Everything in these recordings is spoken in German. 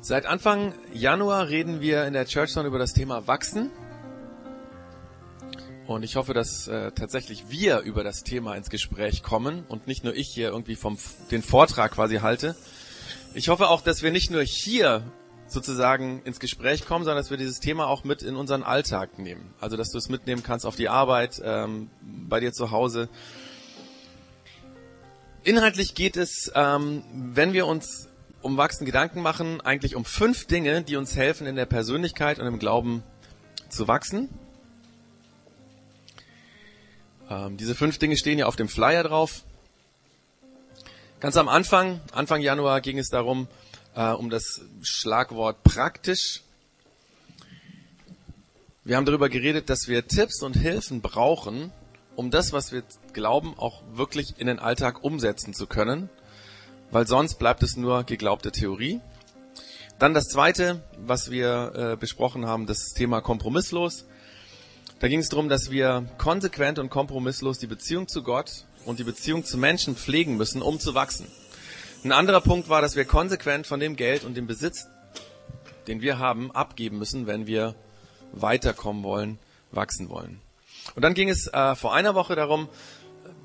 Seit Anfang Januar reden wir in der Churchtown über das Thema Wachsen. Und ich hoffe, dass äh, tatsächlich wir über das Thema ins Gespräch kommen und nicht nur ich hier irgendwie vom den Vortrag quasi halte. Ich hoffe auch, dass wir nicht nur hier sozusagen ins Gespräch kommen, sondern dass wir dieses Thema auch mit in unseren Alltag nehmen. Also dass du es mitnehmen kannst auf die Arbeit, ähm, bei dir zu Hause. Inhaltlich geht es, ähm, wenn wir uns um Wachsen Gedanken machen, eigentlich um fünf Dinge, die uns helfen, in der Persönlichkeit und im Glauben zu wachsen. Ähm, diese fünf Dinge stehen ja auf dem Flyer drauf. Ganz am Anfang, Anfang Januar ging es darum, äh, um das Schlagwort praktisch. Wir haben darüber geredet, dass wir Tipps und Hilfen brauchen, um das, was wir glauben, auch wirklich in den Alltag umsetzen zu können, weil sonst bleibt es nur geglaubte Theorie. Dann das zweite, was wir äh, besprochen haben, das Thema kompromisslos. Da ging es darum, dass wir konsequent und kompromisslos die Beziehung zu Gott und die Beziehung zu Menschen pflegen müssen, um zu wachsen. Ein anderer Punkt war, dass wir konsequent von dem Geld und dem Besitz, den wir haben, abgeben müssen, wenn wir weiterkommen wollen, wachsen wollen. Und dann ging es äh, vor einer Woche darum,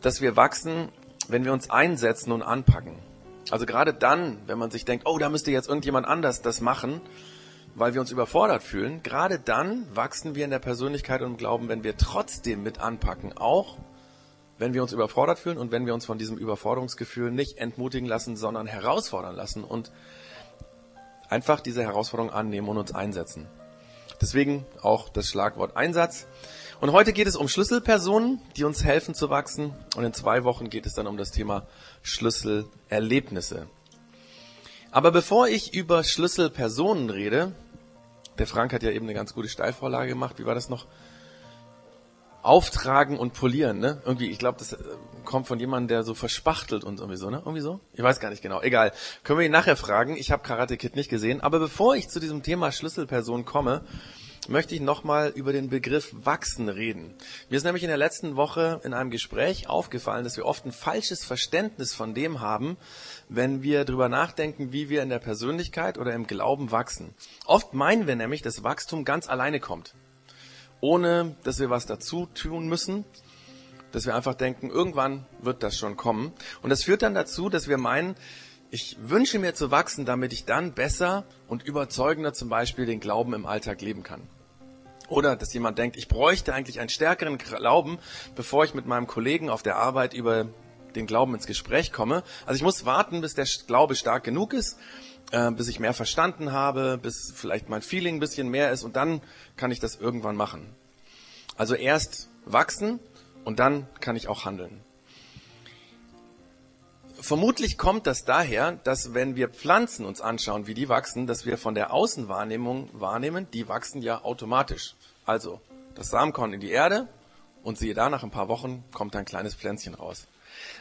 dass wir wachsen, wenn wir uns einsetzen und anpacken. Also gerade dann, wenn man sich denkt, oh, da müsste jetzt irgendjemand anders das machen, weil wir uns überfordert fühlen, gerade dann wachsen wir in der Persönlichkeit und im Glauben, wenn wir trotzdem mit anpacken, auch wenn wir uns überfordert fühlen und wenn wir uns von diesem Überforderungsgefühl nicht entmutigen lassen, sondern herausfordern lassen und einfach diese Herausforderung annehmen und uns einsetzen. Deswegen auch das Schlagwort Einsatz. Und heute geht es um Schlüsselpersonen, die uns helfen zu wachsen. Und in zwei Wochen geht es dann um das Thema Schlüsselerlebnisse. Aber bevor ich über Schlüsselpersonen rede, der Frank hat ja eben eine ganz gute Steilvorlage gemacht. Wie war das noch? Auftragen und polieren, ne? Irgendwie, ich glaube, das äh, kommt von jemandem, der so verspachtelt und irgendwie so, ne? Irgendwie so? Ich weiß gar nicht genau. Egal. Können wir ihn nachher fragen. Ich habe Karate Kid nicht gesehen. Aber bevor ich zu diesem Thema Schlüsselperson komme, möchte ich nochmal über den Begriff wachsen reden. Mir ist nämlich in der letzten Woche in einem Gespräch aufgefallen, dass wir oft ein falsches Verständnis von dem haben, wenn wir drüber nachdenken, wie wir in der Persönlichkeit oder im Glauben wachsen. Oft meinen wir nämlich, dass Wachstum ganz alleine kommt. Ohne, dass wir was dazu tun müssen, dass wir einfach denken, irgendwann wird das schon kommen. Und das führt dann dazu, dass wir meinen, ich wünsche mir zu wachsen, damit ich dann besser und überzeugender zum Beispiel den Glauben im Alltag leben kann. Oder dass jemand denkt, ich bräuchte eigentlich einen stärkeren Glauben, bevor ich mit meinem Kollegen auf der Arbeit über den Glauben ins Gespräch komme. Also ich muss warten, bis der Glaube stark genug ist, äh, bis ich mehr verstanden habe, bis vielleicht mein Feeling ein bisschen mehr ist und dann kann ich das irgendwann machen. Also erst wachsen und dann kann ich auch handeln. Vermutlich kommt das daher, dass wenn wir Pflanzen uns anschauen, wie die wachsen, dass wir von der Außenwahrnehmung wahrnehmen, die wachsen ja automatisch. Also das Samenkorn in die Erde und siehe da, nach ein paar Wochen kommt ein kleines Pflänzchen raus.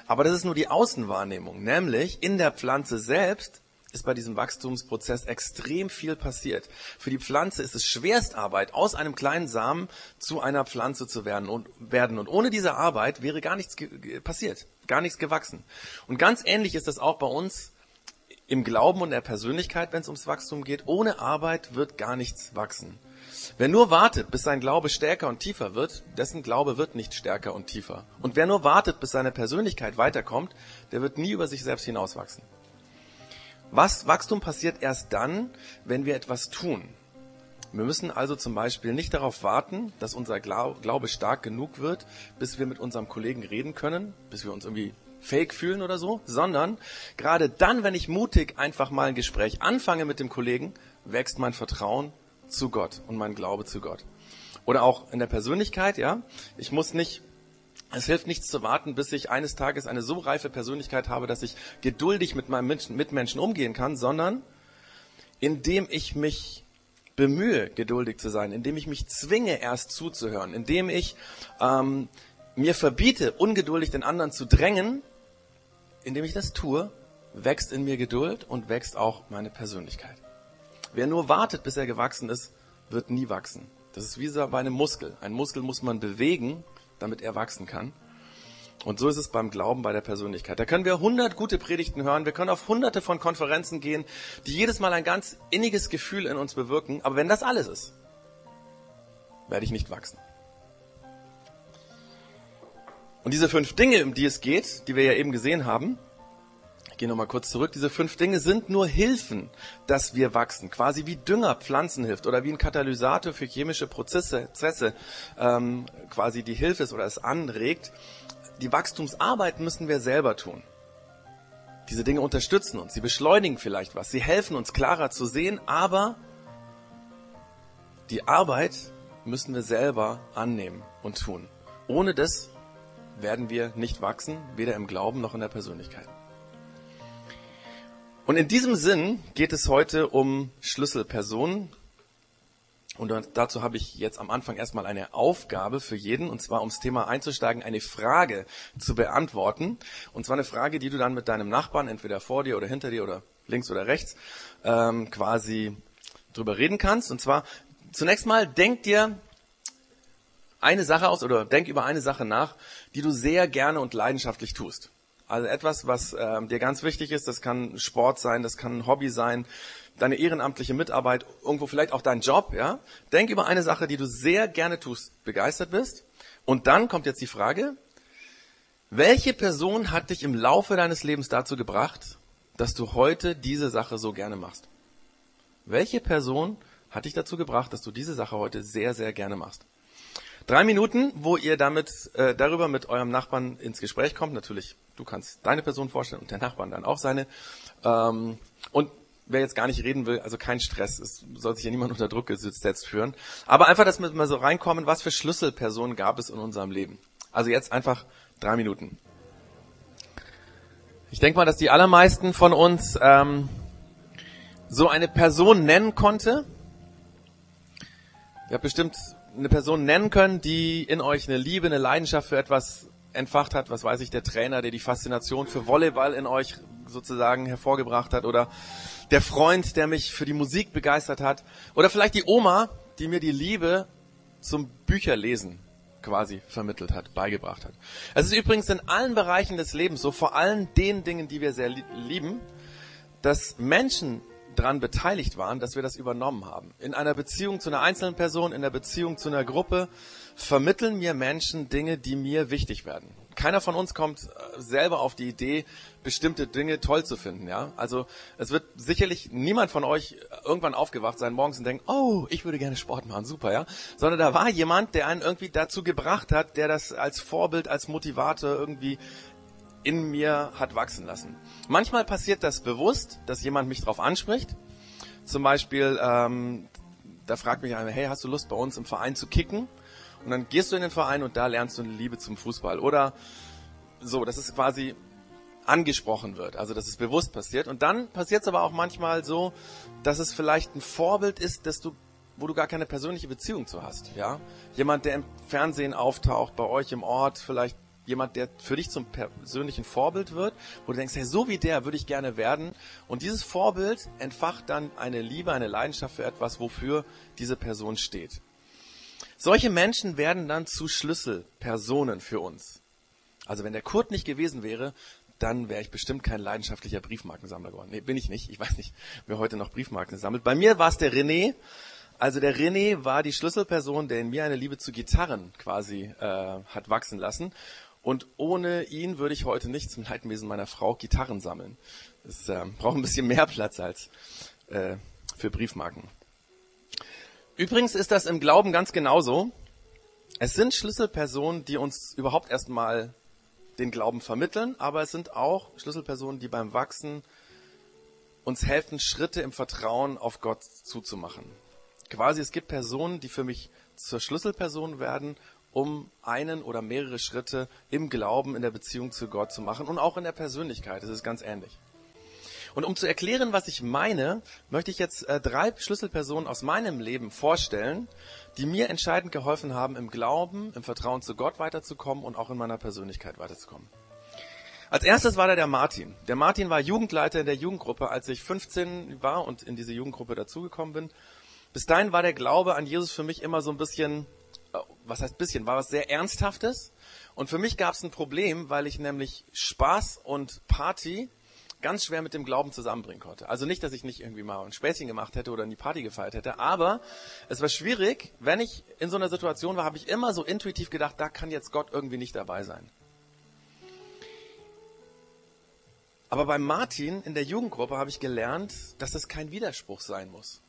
Aber das ist nur die Außenwahrnehmung, nämlich in der Pflanze selbst ist bei diesem Wachstumsprozess extrem viel passiert. Für die Pflanze ist es Schwerstarbeit, aus einem kleinen Samen zu einer Pflanze zu werden und, werden. und ohne diese Arbeit wäre gar nichts passiert gar nichts gewachsen. Und ganz ähnlich ist das auch bei uns im Glauben und der Persönlichkeit, wenn es ums Wachstum geht. Ohne Arbeit wird gar nichts wachsen. Wer nur wartet, bis sein Glaube stärker und tiefer wird, dessen Glaube wird nicht stärker und tiefer. Und wer nur wartet, bis seine Persönlichkeit weiterkommt, der wird nie über sich selbst hinauswachsen. Was Wachstum passiert erst dann, wenn wir etwas tun. Wir müssen also zum Beispiel nicht darauf warten, dass unser Glaube stark genug wird, bis wir mit unserem Kollegen reden können, bis wir uns irgendwie fake fühlen oder so, sondern gerade dann, wenn ich mutig einfach mal ein Gespräch anfange mit dem Kollegen, wächst mein Vertrauen zu Gott und mein Glaube zu Gott. Oder auch in der Persönlichkeit, ja. Ich muss nicht, es hilft nichts zu warten, bis ich eines Tages eine so reife Persönlichkeit habe, dass ich geduldig mit meinen Mitmenschen umgehen kann, sondern indem ich mich bemühe, geduldig zu sein, indem ich mich zwinge, erst zuzuhören, indem ich ähm, mir verbiete, ungeduldig den anderen zu drängen, indem ich das tue, wächst in mir Geduld und wächst auch meine Persönlichkeit. Wer nur wartet, bis er gewachsen ist, wird nie wachsen. Das ist wie bei einem Muskel. Ein Muskel muss man bewegen, damit er wachsen kann. Und so ist es beim Glauben bei der Persönlichkeit. Da können wir hundert gute Predigten hören, wir können auf hunderte von Konferenzen gehen, die jedes Mal ein ganz inniges Gefühl in uns bewirken. Aber wenn das alles ist, werde ich nicht wachsen. Und diese fünf Dinge, um die es geht, die wir ja eben gesehen haben, gehe nochmal kurz zurück, diese fünf Dinge sind nur Hilfen, dass wir wachsen. Quasi wie Dünger Pflanzen hilft oder wie ein Katalysator für chemische Prozesse, Prozesse ähm, quasi die Hilfe ist oder es anregt. Die Wachstumsarbeit müssen wir selber tun. Diese Dinge unterstützen uns, sie beschleunigen vielleicht was, sie helfen uns klarer zu sehen, aber die Arbeit müssen wir selber annehmen und tun. Ohne das werden wir nicht wachsen, weder im Glauben noch in der Persönlichkeit. Und in diesem Sinn geht es heute um Schlüsselpersonen. Und dazu habe ich jetzt am Anfang erstmal eine Aufgabe für jeden, und zwar ums Thema einzusteigen, eine Frage zu beantworten. Und zwar eine Frage, die du dann mit deinem Nachbarn, entweder vor dir oder hinter dir oder links oder rechts, ähm, quasi drüber reden kannst. Und zwar zunächst mal, denk dir eine Sache aus oder denk über eine Sache nach, die du sehr gerne und leidenschaftlich tust. Also etwas, was ähm, dir ganz wichtig ist, das kann Sport sein, das kann ein Hobby sein, deine ehrenamtliche Mitarbeit, irgendwo vielleicht auch dein Job, ja. Denk über eine Sache, die du sehr gerne tust, begeistert bist. Und dann kommt jetzt die Frage, welche Person hat dich im Laufe deines Lebens dazu gebracht, dass du heute diese Sache so gerne machst? Welche Person hat dich dazu gebracht, dass du diese Sache heute sehr, sehr gerne machst? Drei Minuten, wo ihr damit äh, darüber mit eurem Nachbarn ins Gespräch kommt. Natürlich, du kannst deine Person vorstellen und der Nachbarn dann auch seine. Ähm, und wer jetzt gar nicht reden will, also kein Stress, es soll sich ja niemand unter Druck gesetzt führen. Aber einfach, dass wir mal so reinkommen, was für Schlüsselpersonen gab es in unserem Leben. Also jetzt einfach drei Minuten. Ich denke mal, dass die allermeisten von uns ähm, so eine Person nennen konnte. Ihr habt bestimmt eine Person nennen können, die in euch eine Liebe, eine Leidenschaft für etwas entfacht hat, was weiß ich, der Trainer, der die Faszination für Volleyball in euch sozusagen hervorgebracht hat oder der Freund, der mich für die Musik begeistert hat oder vielleicht die Oma, die mir die Liebe zum Bücherlesen quasi vermittelt hat, beigebracht hat. Es ist übrigens in allen Bereichen des Lebens so, vor allem den Dingen, die wir sehr lieben, dass Menschen daran beteiligt waren, dass wir das übernommen haben. In einer Beziehung zu einer einzelnen Person, in der Beziehung zu einer Gruppe vermitteln mir Menschen Dinge, die mir wichtig werden. Keiner von uns kommt äh, selber auf die Idee, bestimmte Dinge toll zu finden, ja. Also, es wird sicherlich niemand von euch irgendwann aufgewacht sein morgens und denken, oh, ich würde gerne Sport machen, super, ja. Sondern da war jemand, der einen irgendwie dazu gebracht hat, der das als Vorbild, als Motivator irgendwie in mir hat wachsen lassen. Manchmal passiert das bewusst, dass jemand mich darauf anspricht. Zum Beispiel, ähm, da fragt mich einer, hey, hast du Lust bei uns im Verein zu kicken? Und dann gehst du in den Verein und da lernst du eine Liebe zum Fußball. Oder so, dass es quasi angesprochen wird, also dass es bewusst passiert. Und dann passiert es aber auch manchmal so, dass es vielleicht ein Vorbild ist, dass du wo du gar keine persönliche Beziehung zu hast, ja? Jemand, der im Fernsehen auftaucht, bei euch im Ort, vielleicht jemand, der für dich zum persönlichen Vorbild wird, wo du denkst, hey, so wie der würde ich gerne werden. Und dieses Vorbild entfacht dann eine Liebe, eine Leidenschaft für etwas, wofür diese Person steht. Solche Menschen werden dann zu Schlüsselpersonen für uns. Also wenn der Kurt nicht gewesen wäre, dann wäre ich bestimmt kein leidenschaftlicher Briefmarkensammler geworden. Nee, bin ich nicht. Ich weiß nicht, wer heute noch Briefmarken sammelt. Bei mir war es der René. Also der René war die Schlüsselperson, der in mir eine Liebe zu Gitarren quasi äh, hat wachsen lassen. Und ohne ihn würde ich heute nicht zum Leidwesen meiner Frau Gitarren sammeln. Es äh, braucht ein bisschen mehr Platz als äh, für Briefmarken. Übrigens ist das im Glauben ganz genauso. Es sind Schlüsselpersonen, die uns überhaupt erstmal den Glauben vermitteln, aber es sind auch Schlüsselpersonen, die beim Wachsen uns helfen, Schritte im Vertrauen auf Gott zuzumachen. Quasi, es gibt Personen, die für mich zur Schlüsselperson werden um einen oder mehrere Schritte im Glauben, in der Beziehung zu Gott zu machen und auch in der Persönlichkeit. Das ist ganz ähnlich. Und um zu erklären, was ich meine, möchte ich jetzt äh, drei Schlüsselpersonen aus meinem Leben vorstellen, die mir entscheidend geholfen haben, im Glauben, im Vertrauen zu Gott weiterzukommen und auch in meiner Persönlichkeit weiterzukommen. Als erstes war da der Martin. Der Martin war Jugendleiter in der Jugendgruppe, als ich 15 war und in diese Jugendgruppe dazugekommen bin. Bis dahin war der Glaube an Jesus für mich immer so ein bisschen was heißt bisschen, war was sehr Ernsthaftes. Und für mich gab es ein Problem, weil ich nämlich Spaß und Party ganz schwer mit dem Glauben zusammenbringen konnte. Also nicht, dass ich nicht irgendwie mal ein Späßchen gemacht hätte oder in die Party gefeiert hätte, aber es war schwierig, wenn ich in so einer Situation war, habe ich immer so intuitiv gedacht, da kann jetzt Gott irgendwie nicht dabei sein. Aber bei Martin in der Jugendgruppe habe ich gelernt, dass das kein Widerspruch sein muss.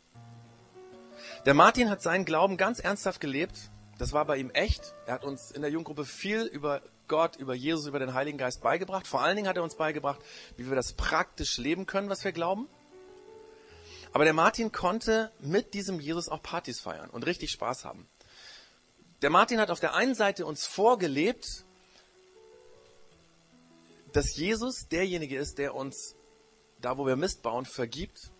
Der Martin hat seinen Glauben ganz ernsthaft gelebt. Das war bei ihm echt. Er hat uns in der Jugendgruppe viel über Gott, über Jesus, über den Heiligen Geist beigebracht. Vor allen Dingen hat er uns beigebracht, wie wir das praktisch leben können, was wir glauben. Aber der Martin konnte mit diesem Jesus auch Partys feiern und richtig Spaß haben. Der Martin hat auf der einen Seite uns vorgelebt, dass Jesus derjenige ist, der uns da, wo wir Mist bauen, vergibt,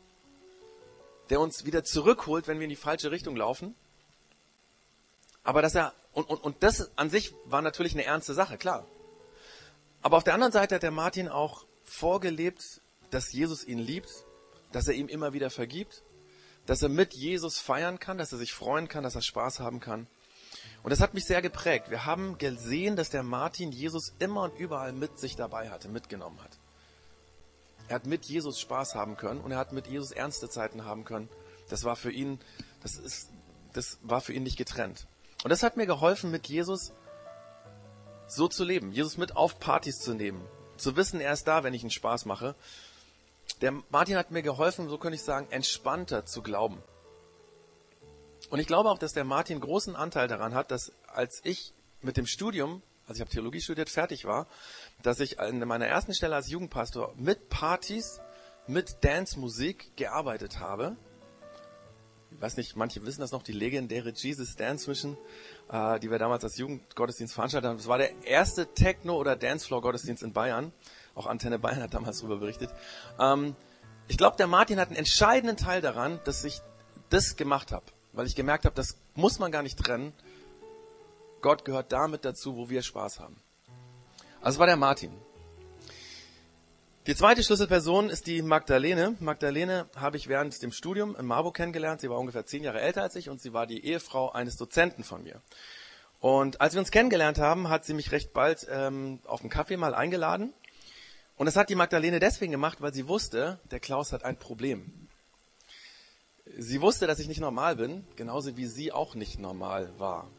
der uns wieder zurückholt, wenn wir in die falsche Richtung laufen. Aber dass er und, und, und das an sich war natürlich eine ernste Sache, klar. Aber auf der anderen Seite hat der Martin auch vorgelebt, dass Jesus ihn liebt, dass er ihm immer wieder vergibt, dass er mit Jesus feiern kann, dass er sich freuen kann, dass er Spaß haben kann. Und das hat mich sehr geprägt. Wir haben gesehen, dass der Martin Jesus immer und überall mit sich dabei hatte, mitgenommen hat. Er hat mit Jesus Spaß haben können und er hat mit Jesus ernste Zeiten haben können. Das war für ihn, das ist, das war für ihn nicht getrennt. Und das hat mir geholfen, mit Jesus so zu leben, Jesus mit auf Partys zu nehmen, zu wissen, er ist da, wenn ich einen Spaß mache. Der Martin hat mir geholfen, so könnte ich sagen, entspannter zu glauben. Und ich glaube auch, dass der Martin großen Anteil daran hat, dass als ich mit dem Studium, also ich habe Theologie studiert, fertig war, dass ich in meiner ersten Stelle als Jugendpastor mit Partys, mit Dance-Musik gearbeitet habe ich weiß nicht, manche wissen das noch, die legendäre Jesus Dance Mission, äh, die wir damals als Jugendgottesdienst veranstaltet haben. Das war der erste Techno- oder Dancefloor-Gottesdienst in Bayern. Auch Antenne Bayern hat damals darüber berichtet. Ähm, ich glaube, der Martin hat einen entscheidenden Teil daran, dass ich das gemacht habe. Weil ich gemerkt habe, das muss man gar nicht trennen. Gott gehört damit dazu, wo wir Spaß haben. Also war der Martin. Die zweite Schlüsselperson ist die Magdalene. Magdalene habe ich während dem Studium in Marburg kennengelernt. Sie war ungefähr zehn Jahre älter als ich und sie war die Ehefrau eines Dozenten von mir. Und als wir uns kennengelernt haben, hat sie mich recht bald ähm, auf einen Kaffee mal eingeladen. Und das hat die Magdalene deswegen gemacht, weil sie wusste, der Klaus hat ein Problem. Sie wusste, dass ich nicht normal bin, genauso wie sie auch nicht normal war.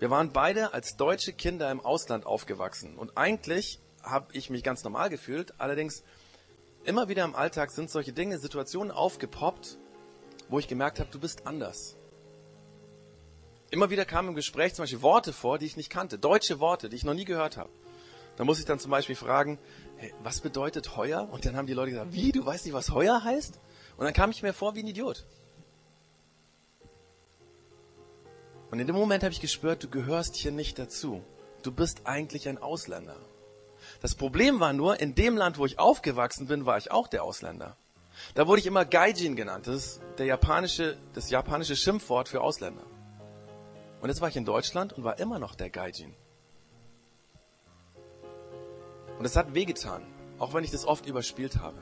Wir waren beide als deutsche Kinder im Ausland aufgewachsen und eigentlich habe ich mich ganz normal gefühlt. Allerdings immer wieder im Alltag sind solche Dinge, Situationen aufgepoppt, wo ich gemerkt habe, du bist anders. Immer wieder kamen im Gespräch zum Beispiel Worte vor, die ich nicht kannte, deutsche Worte, die ich noch nie gehört habe. Da muss ich dann zum Beispiel fragen, hey, was bedeutet heuer? Und dann haben die Leute gesagt, wie, du weißt nicht, was heuer heißt? Und dann kam ich mir vor wie ein Idiot. Und in dem Moment habe ich gespürt, du gehörst hier nicht dazu. Du bist eigentlich ein Ausländer. Das Problem war nur, in dem Land, wo ich aufgewachsen bin, war ich auch der Ausländer. Da wurde ich immer Gaijin genannt. Das ist der japanische, das japanische Schimpfwort für Ausländer. Und jetzt war ich in Deutschland und war immer noch der Gaijin. Und es hat wehgetan, auch wenn ich das oft überspielt habe.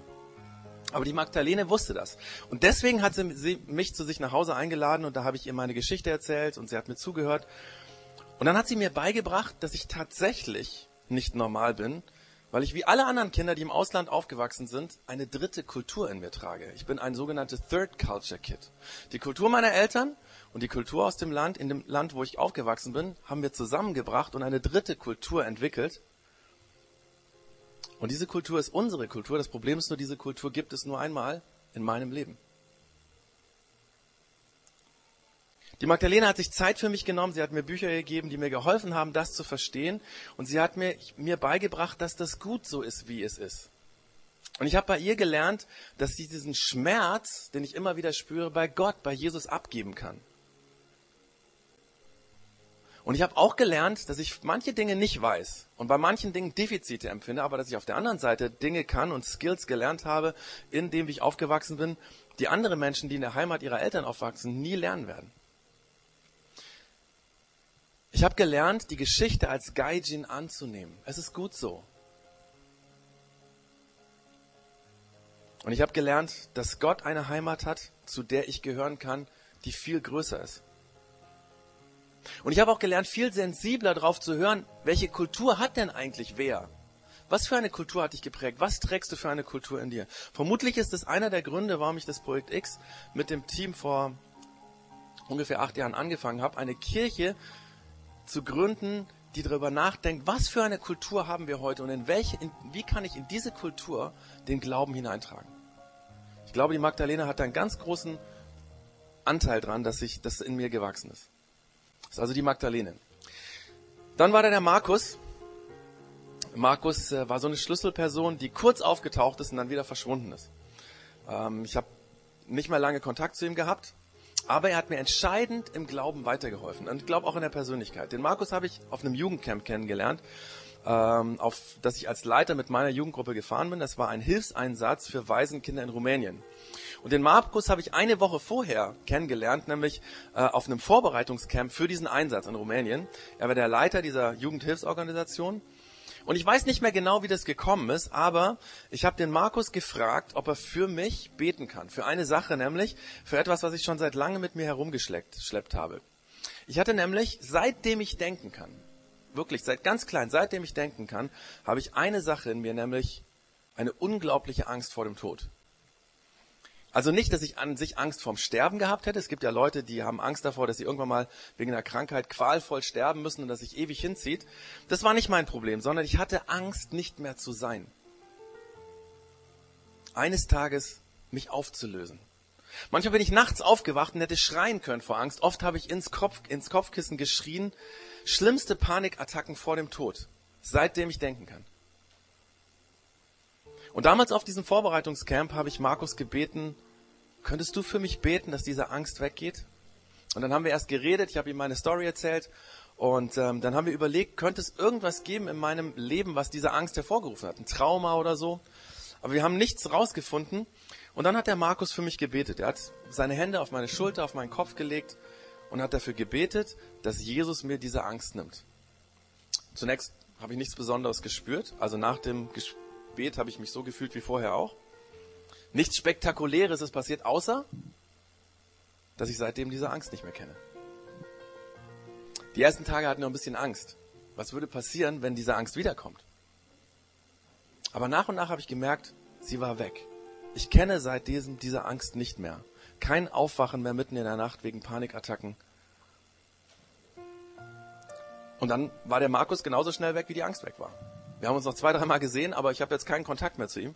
Aber die Magdalene wusste das. Und deswegen hat sie mich zu sich nach Hause eingeladen und da habe ich ihr meine Geschichte erzählt und sie hat mir zugehört. Und dann hat sie mir beigebracht, dass ich tatsächlich nicht normal bin, weil ich wie alle anderen Kinder, die im Ausland aufgewachsen sind, eine dritte Kultur in mir trage. Ich bin ein sogenanntes Third Culture Kid. Die Kultur meiner Eltern und die Kultur aus dem Land, in dem Land, wo ich aufgewachsen bin, haben wir zusammengebracht und eine dritte Kultur entwickelt. Und diese Kultur ist unsere Kultur. Das Problem ist nur, diese Kultur gibt es nur einmal in meinem Leben. Die Magdalena hat sich Zeit für mich genommen, sie hat mir Bücher gegeben, die mir geholfen haben, das zu verstehen. Und sie hat mir, mir beigebracht, dass das gut so ist, wie es ist. Und ich habe bei ihr gelernt, dass sie diesen Schmerz, den ich immer wieder spüre, bei Gott, bei Jesus abgeben kann. Und ich habe auch gelernt, dass ich manche Dinge nicht weiß und bei manchen Dingen Defizite empfinde, aber dass ich auf der anderen Seite Dinge kann und Skills gelernt habe, in dem ich aufgewachsen bin, die andere Menschen, die in der Heimat ihrer Eltern aufwachsen, nie lernen werden. Ich habe gelernt, die Geschichte als Gaijin anzunehmen. Es ist gut so. Und ich habe gelernt, dass Gott eine Heimat hat, zu der ich gehören kann, die viel größer ist. Und ich habe auch gelernt, viel sensibler darauf zu hören, welche Kultur hat denn eigentlich wer? Was für eine Kultur hat dich geprägt? Was trägst du für eine Kultur in dir? Vermutlich ist es einer der Gründe, warum ich das Projekt X mit dem Team vor ungefähr acht Jahren angefangen habe, eine Kirche zu gründen, die darüber nachdenkt, was für eine Kultur haben wir heute und in welche, in, wie kann ich in diese Kultur den Glauben hineintragen. Ich glaube, die Magdalena hat da einen ganz großen Anteil dran, dass ich, das in mir gewachsen ist. Das ist also die Magdalene. Dann war da der Markus. Markus äh, war so eine Schlüsselperson, die kurz aufgetaucht ist und dann wieder verschwunden ist. Ähm, ich habe nicht mehr lange Kontakt zu ihm gehabt, aber er hat mir entscheidend im Glauben weitergeholfen und ich glaube auch in der Persönlichkeit. Den Markus habe ich auf einem Jugendcamp kennengelernt, ähm, auf das ich als Leiter mit meiner Jugendgruppe gefahren bin. Das war ein Hilfseinsatz für Waisenkinder in Rumänien. Und den Markus habe ich eine Woche vorher kennengelernt, nämlich äh, auf einem Vorbereitungscamp für diesen Einsatz in Rumänien. Er war der Leiter dieser Jugendhilfsorganisation und ich weiß nicht mehr genau, wie das gekommen ist, aber ich habe den Markus gefragt, ob er für mich beten kann. Für eine Sache, nämlich für etwas, was ich schon seit langem mit mir herumgeschleppt habe. Ich hatte nämlich, seitdem ich denken kann, wirklich seit ganz klein, seitdem ich denken kann, habe ich eine Sache in mir, nämlich eine unglaubliche Angst vor dem Tod. Also nicht, dass ich an sich Angst vorm Sterben gehabt hätte. Es gibt ja Leute, die haben Angst davor, dass sie irgendwann mal wegen einer Krankheit qualvoll sterben müssen und dass sich ewig hinzieht. Das war nicht mein Problem, sondern ich hatte Angst, nicht mehr zu sein. Eines Tages mich aufzulösen. Manchmal bin ich nachts aufgewacht und hätte schreien können vor Angst. Oft habe ich ins, Kopf, ins Kopfkissen geschrien. Schlimmste Panikattacken vor dem Tod. Seitdem ich denken kann. Und damals auf diesem Vorbereitungscamp habe ich Markus gebeten, könntest du für mich beten, dass diese Angst weggeht? Und dann haben wir erst geredet, ich habe ihm meine Story erzählt und ähm, dann haben wir überlegt, könnte es irgendwas geben in meinem Leben, was diese Angst hervorgerufen hat, ein Trauma oder so. Aber wir haben nichts rausgefunden. Und dann hat der Markus für mich gebetet. Er hat seine Hände auf meine Schulter, auf meinen Kopf gelegt und hat dafür gebetet, dass Jesus mir diese Angst nimmt. Zunächst habe ich nichts Besonderes gespürt. Also nach dem Gebet habe ich mich so gefühlt wie vorher auch. Nichts Spektakuläres ist passiert, außer, dass ich seitdem diese Angst nicht mehr kenne. Die ersten Tage hatten noch ein bisschen Angst. Was würde passieren, wenn diese Angst wiederkommt? Aber nach und nach habe ich gemerkt, sie war weg. Ich kenne seit diesem diese Angst nicht mehr. Kein Aufwachen mehr mitten in der Nacht wegen Panikattacken. Und dann war der Markus genauso schnell weg, wie die Angst weg war. Wir haben uns noch zwei, dreimal gesehen, aber ich habe jetzt keinen Kontakt mehr zu ihm.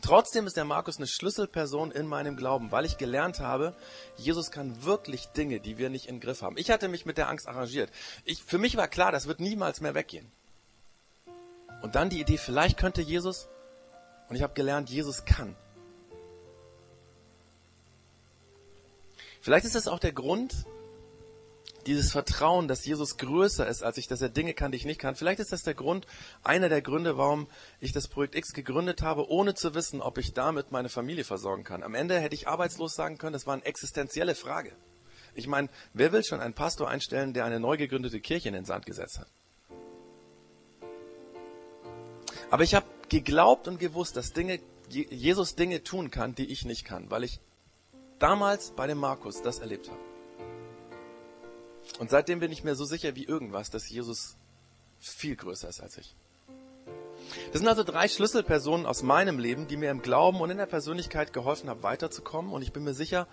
Trotzdem ist der Markus eine Schlüsselperson in meinem Glauben, weil ich gelernt habe, Jesus kann wirklich Dinge, die wir nicht in Griff haben. Ich hatte mich mit der Angst arrangiert. Ich, für mich war klar, das wird niemals mehr weggehen. Und dann die Idee, vielleicht könnte Jesus, und ich habe gelernt, Jesus kann. Vielleicht ist das auch der Grund, dieses Vertrauen, dass Jesus größer ist als ich, dass er Dinge kann, die ich nicht kann. Vielleicht ist das der Grund, einer der Gründe, warum ich das Projekt X gegründet habe, ohne zu wissen, ob ich damit meine Familie versorgen kann. Am Ende hätte ich arbeitslos sagen können, das war eine existenzielle Frage. Ich meine, wer will schon einen Pastor einstellen, der eine neu gegründete Kirche in den Sand gesetzt hat? Aber ich habe geglaubt und gewusst, dass Dinge, Jesus Dinge tun kann, die ich nicht kann, weil ich damals bei dem Markus das erlebt habe. Und seitdem bin ich mir so sicher wie irgendwas, dass Jesus viel größer ist als ich. Das sind also drei Schlüsselpersonen aus meinem Leben, die mir im Glauben und in der Persönlichkeit geholfen haben, weiterzukommen. Und ich bin mir sicher,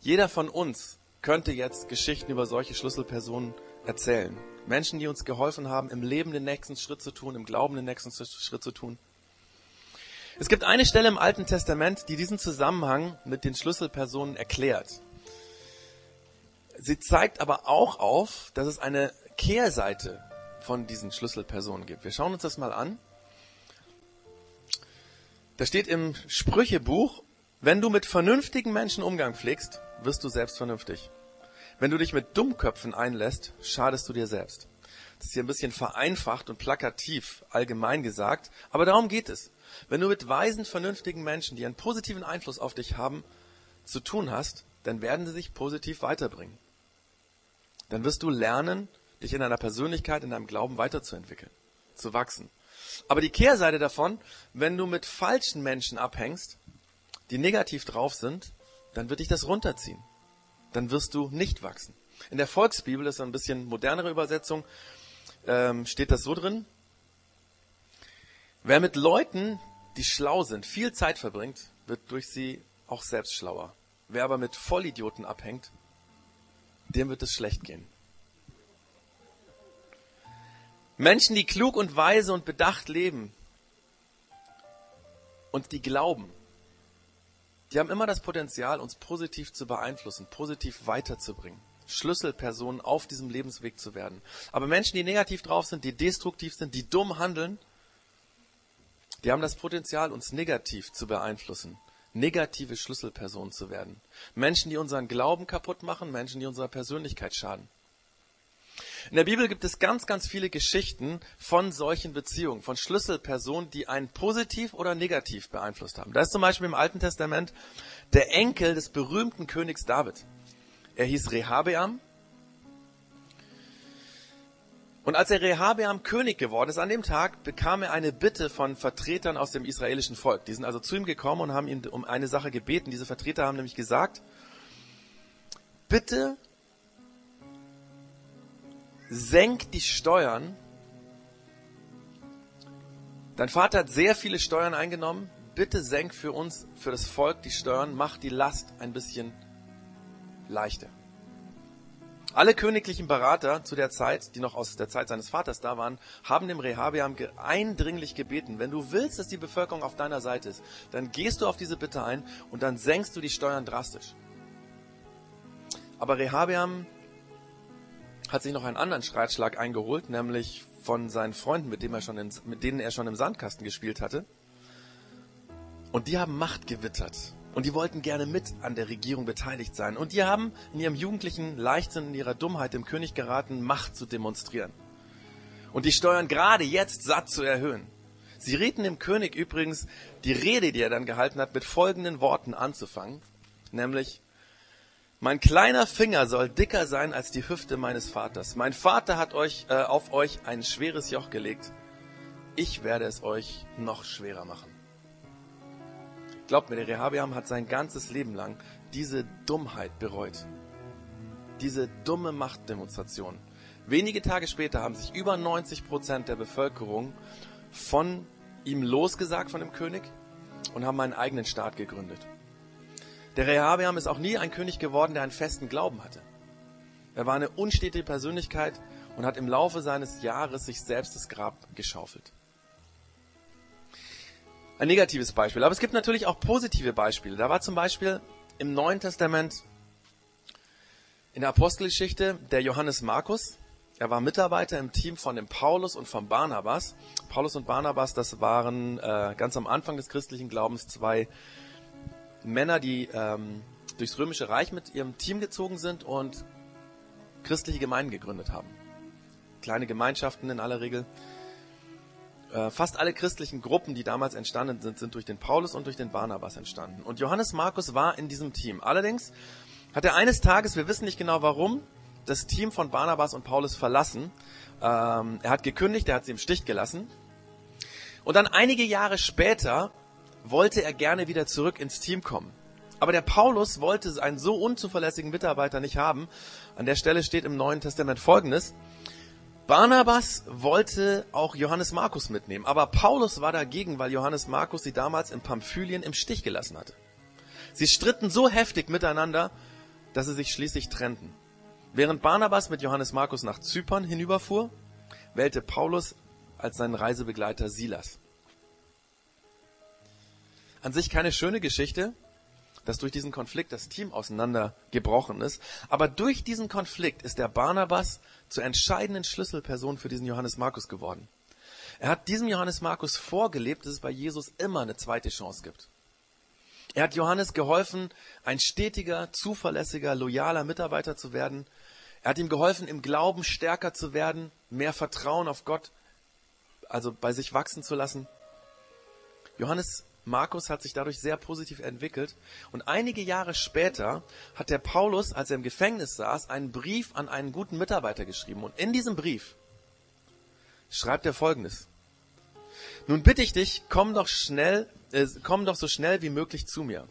jeder von uns könnte jetzt Geschichten über solche Schlüsselpersonen erzählen. Menschen, die uns geholfen haben, im Leben den nächsten Schritt zu tun, im Glauben den nächsten Schritt zu tun. Es gibt eine Stelle im Alten Testament, die diesen Zusammenhang mit den Schlüsselpersonen erklärt. Sie zeigt aber auch auf, dass es eine Kehrseite von diesen Schlüsselpersonen gibt. Wir schauen uns das mal an. Da steht im Sprüchebuch, wenn du mit vernünftigen Menschen Umgang pflegst, wirst du selbst vernünftig. Wenn du dich mit Dummköpfen einlässt, schadest du dir selbst. Das ist hier ein bisschen vereinfacht und plakativ allgemein gesagt, aber darum geht es. Wenn du mit weisen, vernünftigen Menschen, die einen positiven Einfluss auf dich haben, zu tun hast, dann werden sie sich positiv weiterbringen dann wirst du lernen, dich in deiner Persönlichkeit, in deinem Glauben weiterzuentwickeln, zu wachsen. Aber die Kehrseite davon, wenn du mit falschen Menschen abhängst, die negativ drauf sind, dann wird dich das runterziehen. Dann wirst du nicht wachsen. In der Volksbibel, das ist ein bisschen modernere Übersetzung, ähm, steht das so drin. Wer mit Leuten, die schlau sind, viel Zeit verbringt, wird durch sie auch selbst schlauer. Wer aber mit Vollidioten abhängt, dem wird es schlecht gehen. Menschen, die klug und weise und bedacht leben und die glauben, die haben immer das Potenzial, uns positiv zu beeinflussen, positiv weiterzubringen. Schlüsselpersonen auf diesem Lebensweg zu werden. Aber Menschen, die negativ drauf sind, die destruktiv sind, die dumm handeln, die haben das Potenzial, uns negativ zu beeinflussen, negative Schlüsselpersonen zu werden. Menschen, die unseren Glauben kaputt machen, Menschen, die unserer Persönlichkeit schaden. In der Bibel gibt es ganz, ganz viele Geschichten von solchen Beziehungen, von Schlüsselpersonen, die einen positiv oder negativ beeinflusst haben. Da ist zum Beispiel im Alten Testament der Enkel des berühmten Königs David. Er hieß Rehabeam. Und als er Rehabeam König geworden ist, an dem Tag bekam er eine Bitte von Vertretern aus dem israelischen Volk. Die sind also zu ihm gekommen und haben ihn um eine Sache gebeten. Diese Vertreter haben nämlich gesagt, bitte senk die Steuern. Dein Vater hat sehr viele Steuern eingenommen. Bitte senk für uns, für das Volk die Steuern, mach die Last ein bisschen leichter. Alle königlichen Berater zu der Zeit, die noch aus der Zeit seines Vaters da waren, haben dem Rehabeam eindringlich gebeten, wenn du willst, dass die Bevölkerung auf deiner Seite ist, dann gehst du auf diese Bitte ein und dann senkst du die Steuern drastisch. Aber Rehabeam hat sich noch einen anderen Streitschlag eingeholt, nämlich von seinen Freunden, mit, in, mit denen er schon im Sandkasten gespielt hatte. Und die haben Macht gewittert. Und die wollten gerne mit an der Regierung beteiligt sein. Und die haben in ihrem jugendlichen Leichtsinn, in ihrer Dummheit dem König geraten, Macht zu demonstrieren. Und die Steuern gerade jetzt satt zu erhöhen. Sie rieten dem König übrigens, die Rede, die er dann gehalten hat, mit folgenden Worten anzufangen. Nämlich, mein kleiner Finger soll dicker sein als die Hüfte meines Vaters. Mein Vater hat euch, äh, auf euch ein schweres Joch gelegt. Ich werde es euch noch schwerer machen. Glaubt mir, der Rehabeam hat sein ganzes Leben lang diese Dummheit bereut. Diese dumme Machtdemonstration. Wenige Tage später haben sich über 90 Prozent der Bevölkerung von ihm losgesagt, von dem König, und haben einen eigenen Staat gegründet. Der Rehabeam ist auch nie ein König geworden, der einen festen Glauben hatte. Er war eine unstetige Persönlichkeit und hat im Laufe seines Jahres sich selbst das Grab geschaufelt. Ein negatives Beispiel. Aber es gibt natürlich auch positive Beispiele. Da war zum Beispiel im Neuen Testament in der Apostelgeschichte der Johannes Markus. Er war Mitarbeiter im Team von dem Paulus und von Barnabas. Paulus und Barnabas, das waren äh, ganz am Anfang des christlichen Glaubens zwei Männer, die ähm, durchs Römische Reich mit ihrem Team gezogen sind und christliche Gemeinden gegründet haben. Kleine Gemeinschaften in aller Regel. Äh, fast alle christlichen Gruppen, die damals entstanden sind, sind durch den Paulus und durch den Barnabas entstanden. Und Johannes Markus war in diesem Team. Allerdings hat er eines Tages, wir wissen nicht genau warum, das Team von Barnabas und Paulus verlassen. Ähm, er hat gekündigt, er hat sie im Stich gelassen. Und dann einige Jahre später wollte er gerne wieder zurück ins Team kommen. Aber der Paulus wollte einen so unzuverlässigen Mitarbeiter nicht haben. An der Stelle steht im Neuen Testament Folgendes. Barnabas wollte auch Johannes Markus mitnehmen, aber Paulus war dagegen, weil Johannes Markus sie damals in Pamphylien im Stich gelassen hatte. Sie stritten so heftig miteinander, dass sie sich schließlich trennten. Während Barnabas mit Johannes Markus nach Zypern hinüberfuhr, wählte Paulus als seinen Reisebegleiter Silas. An sich keine schöne Geschichte, dass durch diesen Konflikt das Team auseinandergebrochen ist. Aber durch diesen Konflikt ist der Barnabas zur entscheidenden Schlüsselperson für diesen Johannes Markus geworden. Er hat diesem Johannes Markus vorgelebt, dass es bei Jesus immer eine zweite Chance gibt. Er hat Johannes geholfen, ein stetiger, zuverlässiger, loyaler Mitarbeiter zu werden. Er hat ihm geholfen, im Glauben stärker zu werden, mehr Vertrauen auf Gott, also bei sich wachsen zu lassen. Johannes Markus hat sich dadurch sehr positiv entwickelt. Und einige Jahre später hat der Paulus, als er im Gefängnis saß, einen Brief an einen guten Mitarbeiter geschrieben. Und in diesem Brief schreibt er Folgendes. Nun bitte ich dich, komm doch schnell, äh, komm doch so schnell wie möglich zu mir.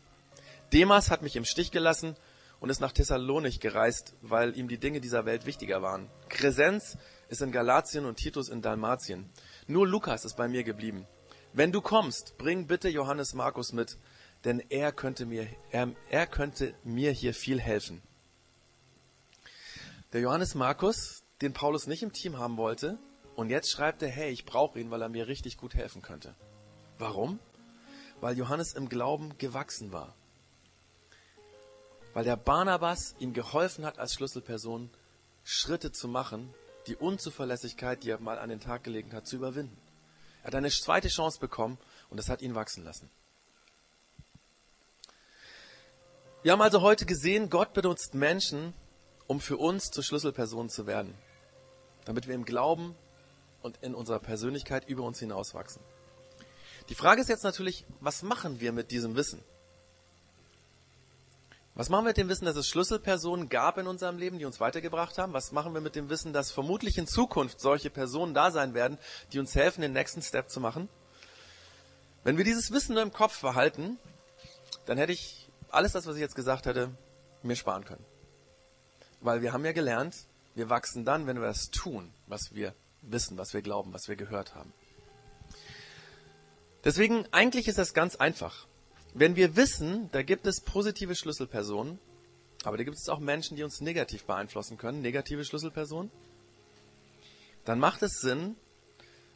Demas hat mich im Stich gelassen und ist nach Thessalonik gereist, weil ihm die Dinge dieser Welt wichtiger waren. Kresenz ist in Galatien und Titus in Dalmatien. Nur Lukas ist bei mir geblieben. Wenn du kommst, bring bitte Johannes Markus mit, denn er könnte mir, er, er könnte mir hier viel helfen. Der Johannes Markus, den Paulus nicht im Team haben wollte, und jetzt schreibt er, hey, ich brauche ihn, weil er mir richtig gut helfen könnte. Warum? Weil Johannes im Glauben gewachsen war. Weil der Barnabas ihm geholfen hat, als Schlüsselperson Schritte zu machen, die Unzuverlässigkeit, die er mal an den Tag gelegt hat, zu überwinden. Er hat eine zweite Chance bekommen und das hat ihn wachsen lassen. Wir haben also heute gesehen, Gott benutzt Menschen, um für uns zur Schlüsselperson zu werden, damit wir im Glauben und in unserer Persönlichkeit über uns hinauswachsen. Die Frage ist jetzt natürlich, was machen wir mit diesem Wissen? Was machen wir mit dem Wissen, dass es Schlüsselpersonen gab in unserem Leben, die uns weitergebracht haben? Was machen wir mit dem Wissen, dass vermutlich in Zukunft solche Personen da sein werden, die uns helfen, den nächsten Step zu machen? Wenn wir dieses Wissen nur im Kopf behalten, dann hätte ich alles das, was ich jetzt gesagt hätte, mir sparen können. Weil wir haben ja gelernt, wir wachsen dann, wenn wir das tun, was wir wissen, was wir glauben, was wir gehört haben. Deswegen, eigentlich ist das ganz einfach. Wenn wir wissen, da gibt es positive Schlüsselpersonen, aber da gibt es auch Menschen, die uns negativ beeinflussen können, negative Schlüsselpersonen, dann macht es Sinn,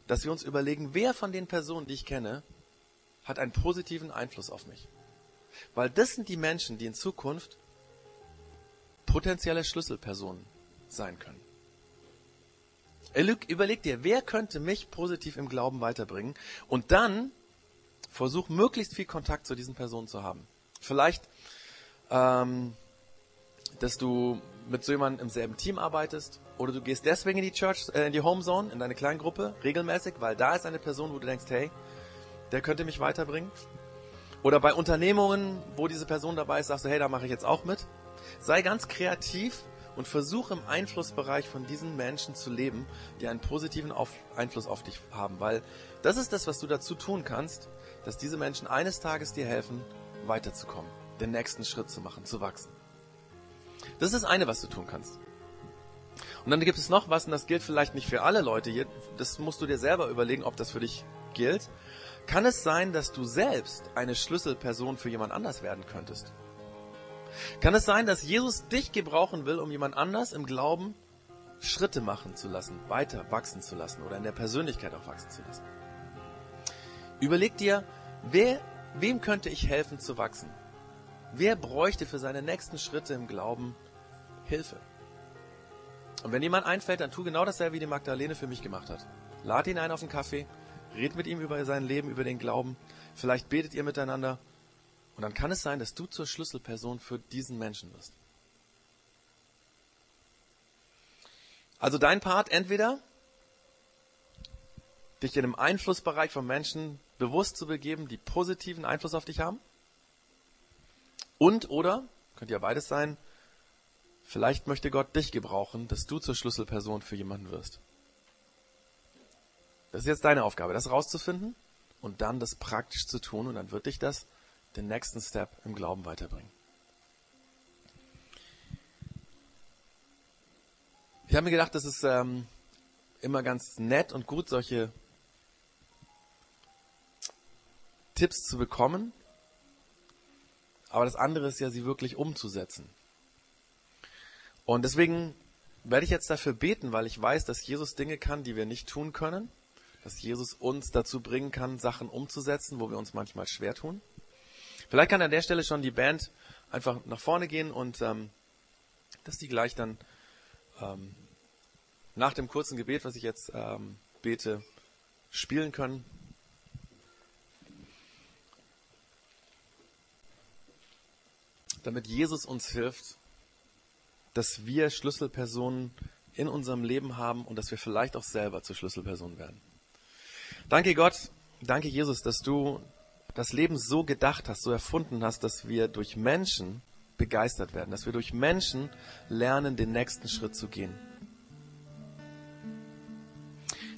dass wir uns überlegen, wer von den Personen, die ich kenne, hat einen positiven Einfluss auf mich. Weil das sind die Menschen, die in Zukunft potenzielle Schlüsselpersonen sein können. Überleg dir, wer könnte mich positiv im Glauben weiterbringen? Und dann Versuch möglichst viel Kontakt zu diesen Personen zu haben. Vielleicht, ähm, dass du mit so jemandem im selben Team arbeitest oder du gehst deswegen in die Church, äh, in die Homezone, in deine Kleingruppe regelmäßig, weil da ist eine Person, wo du denkst, hey, der könnte mich weiterbringen. Oder bei Unternehmungen, wo diese Person dabei ist, sagst du, hey, da mache ich jetzt auch mit. Sei ganz kreativ und versuche im Einflussbereich von diesen Menschen zu leben, die einen positiven auf Einfluss auf dich haben, weil das ist das, was du dazu tun kannst, dass diese Menschen eines Tages dir helfen, weiterzukommen, den nächsten Schritt zu machen, zu wachsen. Das ist das eine, was du tun kannst. Und dann gibt es noch was, und das gilt vielleicht nicht für alle Leute hier, das musst du dir selber überlegen, ob das für dich gilt. Kann es sein, dass du selbst eine Schlüsselperson für jemand anders werden könntest? Kann es sein, dass Jesus dich gebrauchen will, um jemand anders im Glauben Schritte machen zu lassen, weiter wachsen zu lassen oder in der Persönlichkeit auch wachsen zu lassen? Überleg dir, wer, wem könnte ich helfen zu wachsen? Wer bräuchte für seine nächsten Schritte im Glauben Hilfe? Und wenn jemand einfällt, dann tu genau dasselbe, wie die Magdalene für mich gemacht hat. Lad ihn ein auf einen Kaffee, red mit ihm über sein Leben, über den Glauben. Vielleicht betet ihr miteinander. Und dann kann es sein, dass du zur Schlüsselperson für diesen Menschen wirst. Also dein Part entweder dich in einem Einflussbereich von Menschen bewusst zu begeben, die positiven Einfluss auf dich haben. Und oder, könnte ja beides sein, vielleicht möchte Gott dich gebrauchen, dass du zur Schlüsselperson für jemanden wirst. Das ist jetzt deine Aufgabe, das rauszufinden und dann das praktisch zu tun und dann wird dich das den nächsten Step im Glauben weiterbringen. Ich habe mir gedacht, das ist ähm, immer ganz nett und gut, solche Tipps zu bekommen, aber das andere ist ja, sie wirklich umzusetzen. Und deswegen werde ich jetzt dafür beten, weil ich weiß, dass Jesus Dinge kann, die wir nicht tun können, dass Jesus uns dazu bringen kann, Sachen umzusetzen, wo wir uns manchmal schwer tun. Vielleicht kann an der Stelle schon die Band einfach nach vorne gehen und ähm, dass die gleich dann ähm, nach dem kurzen Gebet, was ich jetzt ähm, bete, spielen können. Damit Jesus uns hilft, dass wir Schlüsselpersonen in unserem Leben haben und dass wir vielleicht auch selber zur Schlüsselperson werden. Danke Gott, danke Jesus, dass du das Leben so gedacht hast, so erfunden hast, dass wir durch Menschen begeistert werden, dass wir durch Menschen lernen, den nächsten Schritt zu gehen.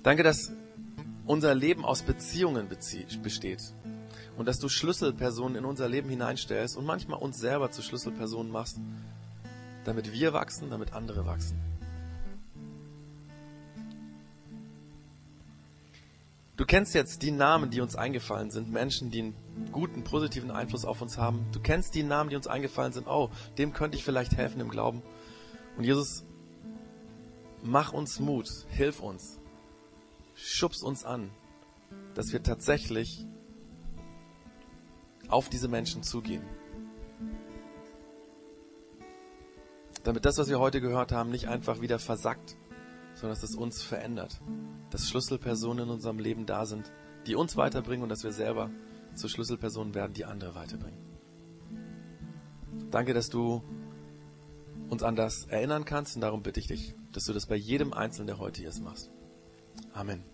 Danke, dass unser Leben aus Beziehungen besteht Und dass du Schlüsselpersonen in unser Leben hineinstellst und manchmal uns selber zu Schlüsselpersonen machst, damit wir wachsen, damit andere wachsen. Du kennst jetzt die Namen, die uns eingefallen sind, Menschen, die einen guten, positiven Einfluss auf uns haben. Du kennst die Namen, die uns eingefallen sind. Oh, dem könnte ich vielleicht helfen im Glauben. Und Jesus, mach uns Mut, hilf uns, schubst uns an, dass wir tatsächlich auf diese Menschen zugehen. Damit das, was wir heute gehört haben, nicht einfach wieder versackt, sondern dass es uns verändert. Dass Schlüsselpersonen in unserem Leben da sind, die uns weiterbringen und dass wir selber zu Schlüsselpersonen werden, die andere weiterbringen. Danke, dass du uns an das erinnern kannst und darum bitte ich dich, dass du das bei jedem Einzelnen, der heute hier ist, machst. Amen.